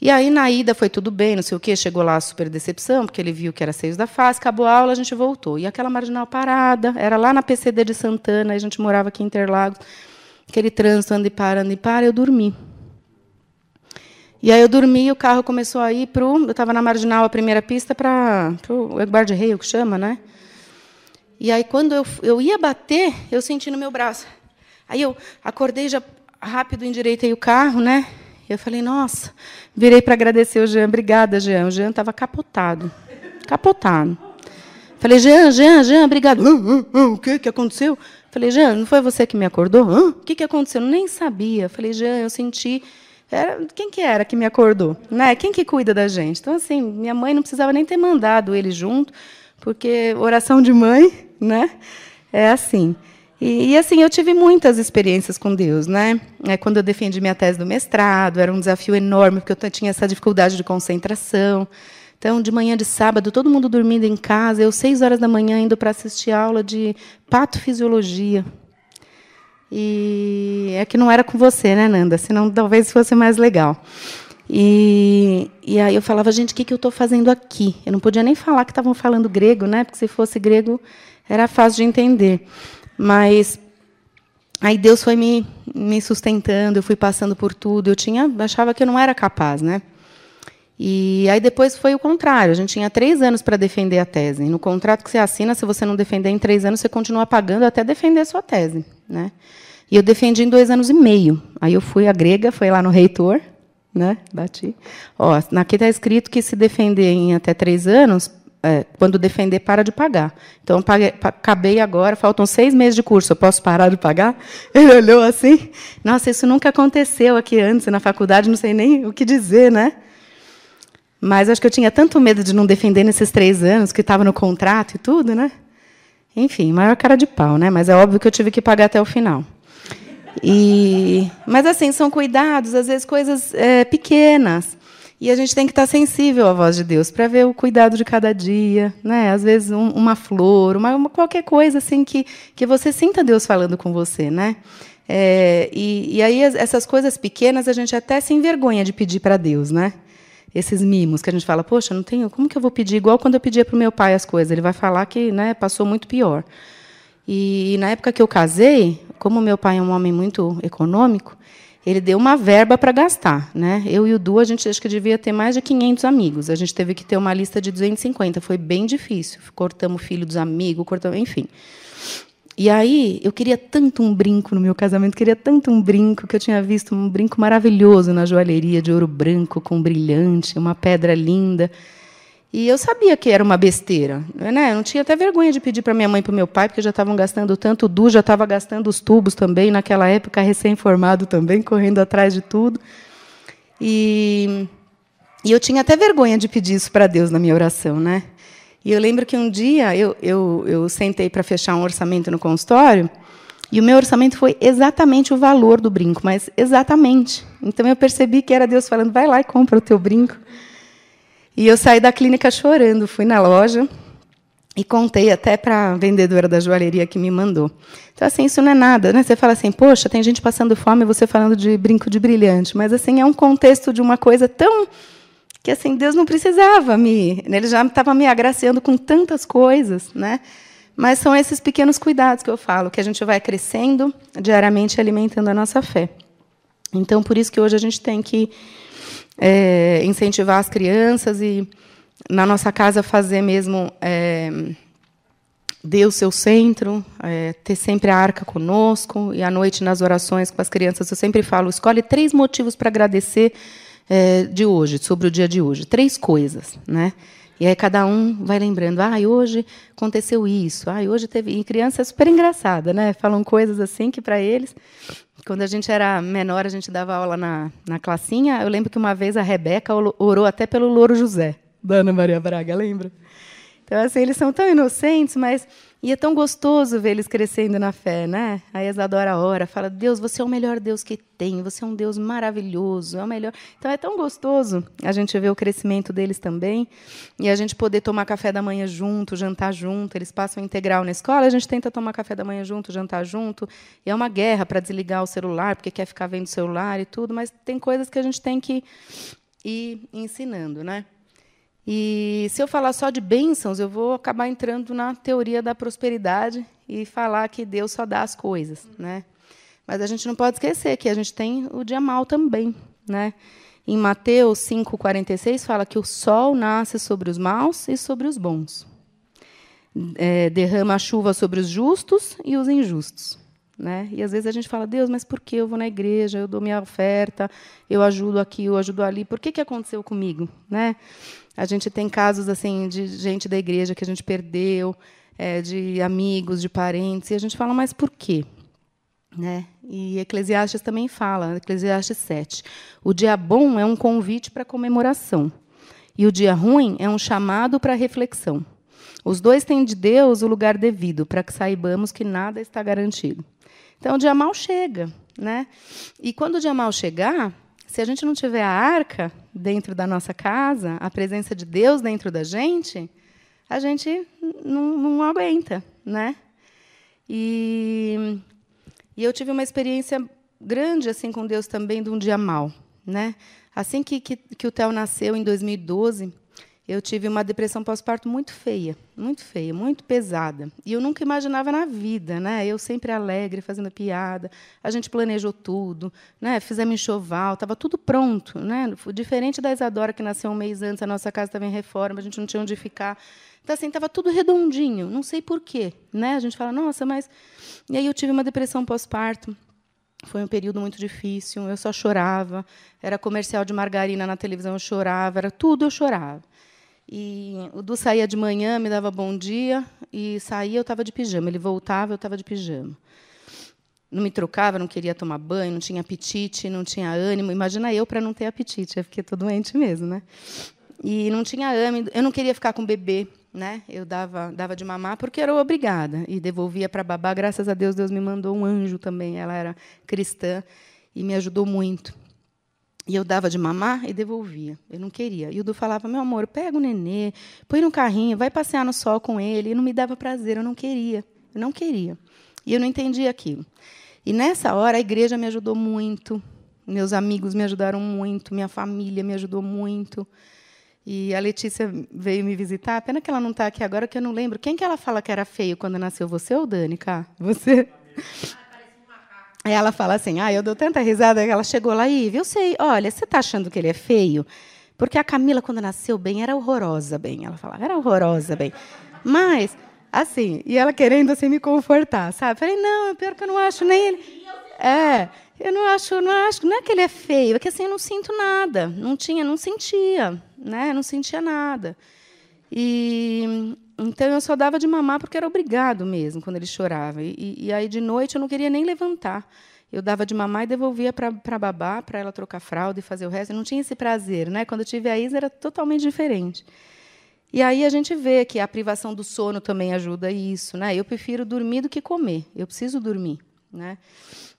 Speaker 1: E aí, na ida, foi tudo bem, não sei o quê. Chegou lá, super decepção, porque ele viu que era seios da face. Acabou a aula, a gente voltou. E aquela marginal parada, era lá na PCD de Santana, a gente morava aqui em Interlagos. Aquele trânsito, anda e para, anda e para, eu dormi. E aí eu dormi o carro começou a ir para o... Eu estava na marginal, a primeira pista, para o guarda-reio, que chama, né? E aí, quando eu, eu ia bater, eu senti no meu braço. Aí eu acordei já rápido, endireitei o carro, né? Eu falei, nossa, virei para agradecer o Jean. Obrigada, Jean. O Jean estava capotado. Capotado. Falei, Jean, Jean, Jean, obrigado. Ah, ah, o que, que aconteceu? Falei, Jean, não foi você que me acordou? o que, que aconteceu? Eu nem sabia. Falei, Jean, eu senti. Era, quem que era que me acordou? Né? Quem que cuida da gente? Então, assim, minha mãe não precisava nem ter mandado ele junto, porque oração de mãe, né? É assim. E, e, assim, eu tive muitas experiências com Deus, né? É, quando eu defendi minha tese do mestrado, era um desafio enorme, porque eu tinha essa dificuldade de concentração. Então, de manhã de sábado, todo mundo dormindo em casa, eu, seis horas da manhã, indo para assistir aula de patofisiologia. E é que não era com você, né, Nanda? Senão talvez fosse mais legal. E, e aí eu falava, gente, o que, que eu estou fazendo aqui? Eu não podia nem falar que estavam falando grego, né? Porque se fosse grego era fácil de entender. Mas aí Deus foi me, me sustentando, eu fui passando por tudo. Eu tinha, achava que eu não era capaz, né? E aí depois foi o contrário. A gente tinha três anos para defender a tese. No contrato que você assina, se você não defender em três anos, você continua pagando até defender a sua tese, né? E eu defendi em dois anos e meio. Aí eu fui à grega, foi lá no reitor, né? Bati. Ó, aqui está escrito que se defender em até três anos, é, quando defender, para de pagar. Então, paguei, acabei agora, faltam seis meses de curso, eu posso parar de pagar? Ele olhou assim, nossa, isso nunca aconteceu aqui antes, na faculdade, não sei nem o que dizer, né? Mas acho que eu tinha tanto medo de não defender nesses três anos, que estava no contrato e tudo, né? Enfim, maior cara de pau, né? Mas é óbvio que eu tive que pagar até o final. E, mas assim, são cuidados, às vezes coisas é, pequenas. E a gente tem que estar sensível à voz de Deus para ver o cuidado de cada dia, né? Às vezes um, uma flor, uma, uma, qualquer coisa assim que que você sinta Deus falando com você, né? É, e, e aí essas coisas pequenas a gente até se envergonha de pedir para Deus, né? Esses mimos que a gente fala, poxa, não tenho, como que eu vou pedir igual quando eu pedia para o meu pai as coisas? Ele vai falar que, né, passou muito pior. E, e na época que eu casei, como meu pai é um homem muito econômico, ele deu uma verba para gastar. Né? Eu e o Du, a gente acho que devia ter mais de 500 amigos. A gente teve que ter uma lista de 250. Foi bem difícil. Cortamos filho dos amigos, cortamos, enfim. E aí, eu queria tanto um brinco no meu casamento, queria tanto um brinco, que eu tinha visto um brinco maravilhoso na joalheria, de ouro branco, com brilhante, uma pedra linda. E eu sabia que era uma besteira. Né? Eu não tinha até vergonha de pedir para minha mãe e para meu pai, porque já estavam gastando tanto. Du já estava gastando os tubos também, naquela época, recém-formado também, correndo atrás de tudo. E, e eu tinha até vergonha de pedir isso para Deus na minha oração. Né? E eu lembro que um dia eu, eu, eu sentei para fechar um orçamento no consultório, E o meu orçamento foi exatamente o valor do brinco, mas exatamente. Então eu percebi que era Deus falando: vai lá e compra o teu brinco. E eu saí da clínica chorando, fui na loja e contei até para a vendedora da joalheria que me mandou. Então, assim, isso não é nada. Né? Você fala assim, poxa, tem gente passando fome e você falando de brinco de brilhante. Mas, assim, é um contexto de uma coisa tão... que, assim, Deus não precisava me... Ele já estava me agraciando com tantas coisas, né? Mas são esses pequenos cuidados que eu falo, que a gente vai crescendo diariamente, alimentando a nossa fé. Então, por isso que hoje a gente tem que é, incentivar as crianças e na nossa casa fazer mesmo é, Deus seu centro, é, ter sempre a arca conosco e à noite nas orações com as crianças eu sempre falo escolhe três motivos para agradecer é, de hoje sobre o dia de hoje três coisas, né? E aí cada um vai lembrando, ah, hoje aconteceu isso, ah, hoje teve. E criança é super engraçada, né? Falam coisas assim que para eles quando a gente era menor, a gente dava aula na, na classinha. Eu lembro que uma vez a Rebeca orou até pelo Louro José, da Ana Maria Braga, lembra? Então, assim, eles são tão inocentes, mas e é tão gostoso ver eles crescendo na fé, né? A Isadora ora, fala: Deus, você é o melhor Deus que tem, você é um Deus maravilhoso, é o melhor. Então é tão gostoso a gente ver o crescimento deles também e a gente poder tomar café da manhã junto, jantar junto. Eles passam integral na escola, a gente tenta tomar café da manhã junto, jantar junto. E é uma guerra para desligar o celular, porque quer ficar vendo o celular e tudo, mas tem coisas que a gente tem que ir ensinando, né? E se eu falar só de bênçãos, eu vou acabar entrando na teoria da prosperidade e falar que Deus só dá as coisas, né? Mas a gente não pode esquecer que a gente tem o dia mal também, né? Em Mateus 5:46 fala que o sol nasce sobre os maus e sobre os bons. É, derrama a chuva sobre os justos e os injustos. Né? E às vezes a gente fala, Deus, mas por que eu vou na igreja, eu dou minha oferta, eu ajudo aqui, eu ajudo ali, por que, que aconteceu comigo? Né? A gente tem casos assim de gente da igreja que a gente perdeu, é, de amigos, de parentes, e a gente fala, mas por quê? Né? E Eclesiastes também fala, Eclesiastes 7. O dia bom é um convite para comemoração, e o dia ruim é um chamado para reflexão. Os dois têm de Deus o lugar devido, para que saibamos que nada está garantido. Então, o dia mal chega. Né? E quando o dia mal chegar, se a gente não tiver a arca dentro da nossa casa, a presença de Deus dentro da gente, a gente não, não aguenta, né? E, e, eu tive uma experiência grande assim com Deus também de um dia mal, né? Assim que, que, que o Theo nasceu em 2012, eu tive uma depressão pós-parto muito feia, muito feia, muito pesada. E eu nunca imaginava na vida, né? Eu sempre alegre, fazendo piada. A gente planejou tudo, né? Fizemos enxoval, estava tudo pronto, né? Diferente da Isadora que nasceu um mês antes, a nossa casa estava em reforma, a gente não tinha onde ficar. Então assim, estava tudo redondinho, não sei por quê, né? A gente fala: "Nossa, mas..." E aí eu tive uma depressão pós-parto. Foi um período muito difícil, eu só chorava. Era comercial de margarina na televisão, eu chorava, era tudo eu chorava. E o Du saía de manhã, me dava bom dia, e saía, eu estava de pijama. Ele voltava, eu estava de pijama. Não me trocava, não queria tomar banho, não tinha apetite, não tinha ânimo. Imagina eu para não ter apetite, eu fiquei todo doente mesmo, né? E não tinha ânimo, eu não queria ficar com o bebê, né? Eu dava, dava de mamar porque era obrigada e devolvia para babá. Graças a Deus, Deus me mandou um anjo também. Ela era cristã e me ajudou muito. E eu dava de mamar e devolvia. Eu não queria. E o Du falava: meu amor, pega o nenê, põe no carrinho, vai passear no sol com ele. E não me dava prazer, eu não queria. Eu não queria. E eu não entendia aquilo. E nessa hora a igreja me ajudou muito, meus amigos me ajudaram muito, minha família me ajudou muito. E a Letícia veio me visitar. Pena que ela não está aqui agora, que eu não lembro. Quem que ela fala que era feio quando nasceu? Você ou Dani, cá? Você? Ela fala assim: ah, eu dou tanta risada que ela chegou lá e eu sei, olha, você está achando que ele é feio? Porque a Camila, quando nasceu bem, era horrorosa bem. Ela falava, era horrorosa bem. Mas, assim, e ela querendo assim, me confortar, sabe? Falei, não, é pior que eu não acho nem ele. É, eu não acho, não acho, não é que ele é feio, é que assim, eu não sinto nada. Não tinha, não sentia, né? Não sentia nada. E então eu só dava de mamar porque era obrigado mesmo quando ele chorava. E, e aí de noite eu não queria nem levantar. Eu dava de mamar e devolvia para babá para ela trocar fralda e fazer o resto. Eu não tinha esse prazer, né? Quando eu tive a Isa era totalmente diferente. E aí a gente vê que a privação do sono também ajuda isso, né? Eu prefiro dormir do que comer. Eu preciso dormir, né?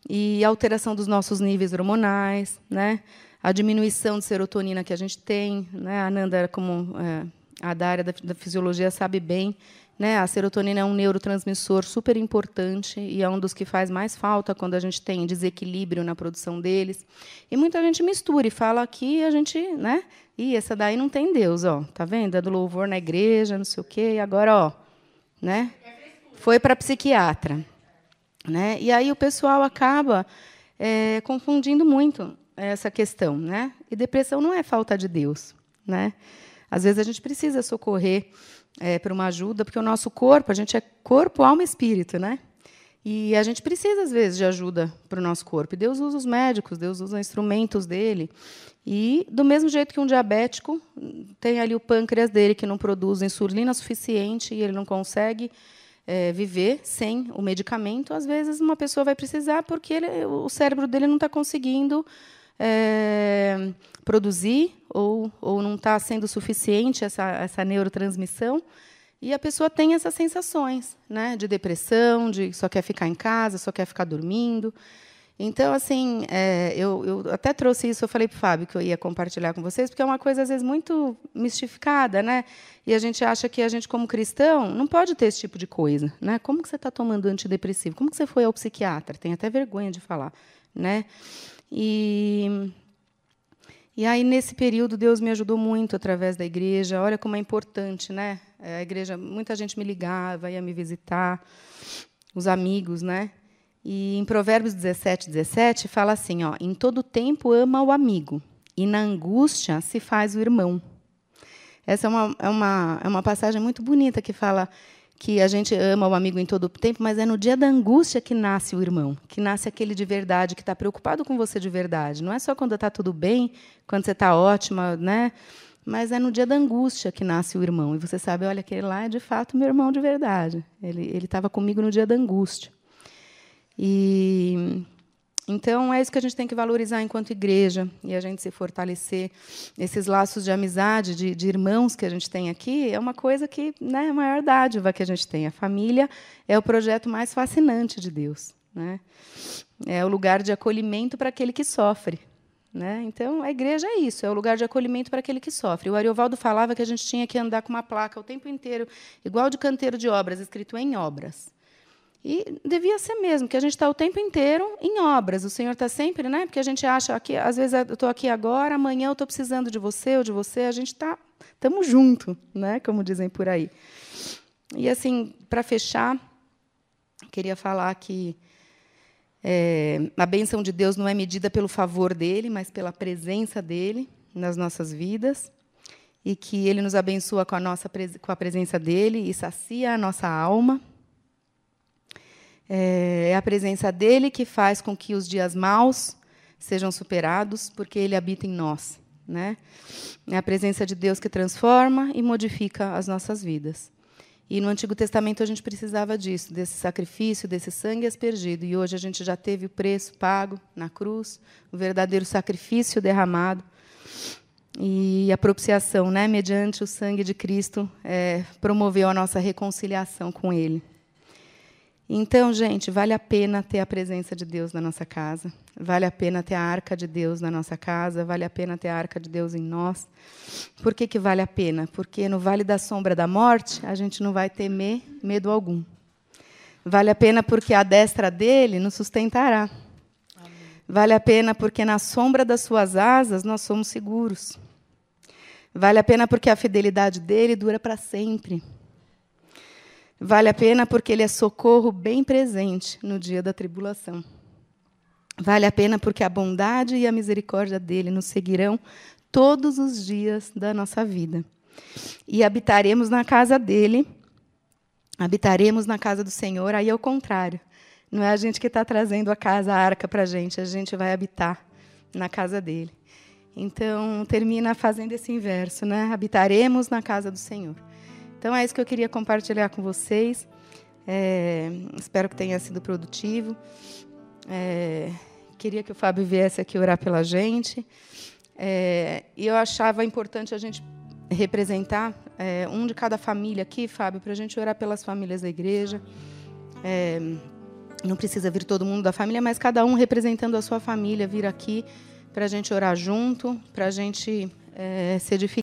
Speaker 1: E a alteração dos nossos níveis hormonais, né? A diminuição de serotonina que a gente tem, né? A Nanda, como é, a da área da, da fisiologia sabe bem, né? A serotonina é um neurotransmissor super importante e é um dos que faz mais falta quando a gente tem desequilíbrio na produção deles. E muita gente mistura e fala que a gente, né? E essa daí não tem Deus, ó. Tá vendo? É do louvor na igreja, não sei o quê. E agora, ó, né? Foi para psiquiatra, né? E aí o pessoal acaba é, confundindo muito essa questão, né? E depressão não é falta de Deus, né? Às vezes a gente precisa socorrer é, para uma ajuda, porque o nosso corpo, a gente é corpo, alma e espírito, né? E a gente precisa, às vezes, de ajuda para o nosso corpo. E Deus usa os médicos, Deus usa instrumentos dele. E, do mesmo jeito que um diabético tem ali o pâncreas dele, que não produz insulina suficiente e ele não consegue é, viver sem o medicamento, às vezes uma pessoa vai precisar porque ele, o cérebro dele não está conseguindo é, produzir ou, ou não está sendo suficiente essa, essa neurotransmissão. E a pessoa tem essas sensações né, de depressão, de só quer ficar em casa, só quer ficar dormindo. Então, assim, é, eu, eu, até trouxe isso, eu falei para o Fábio que eu ia compartilhar com vocês, porque é uma coisa, às vezes, muito mistificada, né? E a gente acha que a gente, como cristão, não pode ter esse tipo de coisa. Né? Como que você está tomando antidepressivo? Como que você foi ao psiquiatra? Tem até vergonha de falar. Né? E, e aí, nesse período, Deus me ajudou muito através da igreja. Olha como é importante, né? É, a igreja, muita gente me ligava, ia me visitar, os amigos, né? E em Provérbios 17, 17, fala assim: ó, em todo tempo ama o amigo, e na angústia se faz o irmão. Essa é uma, é uma, é uma passagem muito bonita que fala que a gente ama o amigo em todo o tempo, mas é no dia da angústia que nasce o irmão, que nasce aquele de verdade, que está preocupado com você de verdade. Não é só quando está tudo bem, quando você está ótima, né? Mas é no dia da angústia que nasce o irmão. E você sabe, olha, aquele lá é de fato meu irmão de verdade. Ele estava comigo no dia da angústia. E então, é isso que a gente tem que valorizar enquanto igreja e a gente se fortalecer. Esses laços de amizade, de, de irmãos que a gente tem aqui, é uma coisa que né, é a maior dádiva que a gente tem. A família é o projeto mais fascinante de Deus. Né? É o lugar de acolhimento para aquele que sofre. Né? Então, a igreja é isso, é o lugar de acolhimento para aquele que sofre. O Ariovaldo falava que a gente tinha que andar com uma placa o tempo inteiro, igual de canteiro de obras, escrito em obras. E devia ser mesmo, que a gente está o tempo inteiro em obras. O Senhor está sempre, né? Porque a gente acha que às vezes eu estou aqui agora, amanhã eu estou precisando de você ou de você. A gente está, estamos junto, né? Como dizem por aí. E assim, para fechar, queria falar que é, a bênção de Deus não é medida pelo favor dele, mas pela presença dele nas nossas vidas, e que ele nos abençoa com a nossa com a presença dele e sacia a nossa alma é, é a presença dele que faz com que os dias maus sejam superados, porque ele habita em nós. Né? É a presença de Deus que transforma e modifica as nossas vidas. E no Antigo Testamento a gente precisava disso, desse sacrifício, desse sangue aspergido. E hoje a gente já teve o preço pago na cruz, o verdadeiro sacrifício derramado. E a propiciação, né, mediante o sangue de Cristo, é, promoveu a nossa reconciliação com Ele. Então, gente, vale a pena ter a presença de Deus na nossa casa, vale a pena ter a arca de Deus na nossa casa, vale a pena ter a arca de Deus em nós. Por que, que vale a pena? Porque no vale da sombra da morte, a gente não vai temer medo algum. Vale a pena porque a destra dele nos sustentará. Amém. Vale a pena porque na sombra das suas asas nós somos seguros. Vale a pena porque a fidelidade dele dura para sempre. Vale a pena porque ele é socorro bem presente no dia da tribulação. Vale a pena porque a bondade e a misericórdia dele nos seguirão todos os dias da nossa vida. E habitaremos na casa dele, habitaremos na casa do Senhor, aí é o contrário. Não é a gente que está trazendo a casa, a arca para a gente, a gente vai habitar na casa dele. Então, termina fazendo esse inverso, né? Habitaremos na casa do Senhor. Então é isso que eu queria compartilhar com vocês. É, espero que tenha sido produtivo. É, queria que o Fábio viesse aqui orar pela gente. É, e eu achava importante a gente representar é, um de cada família aqui, Fábio, para a gente orar pelas famílias da igreja. É, Não precisa vir todo mundo da família, mas cada um representando a sua família vir aqui para a gente orar junto, para a gente é, se edificar.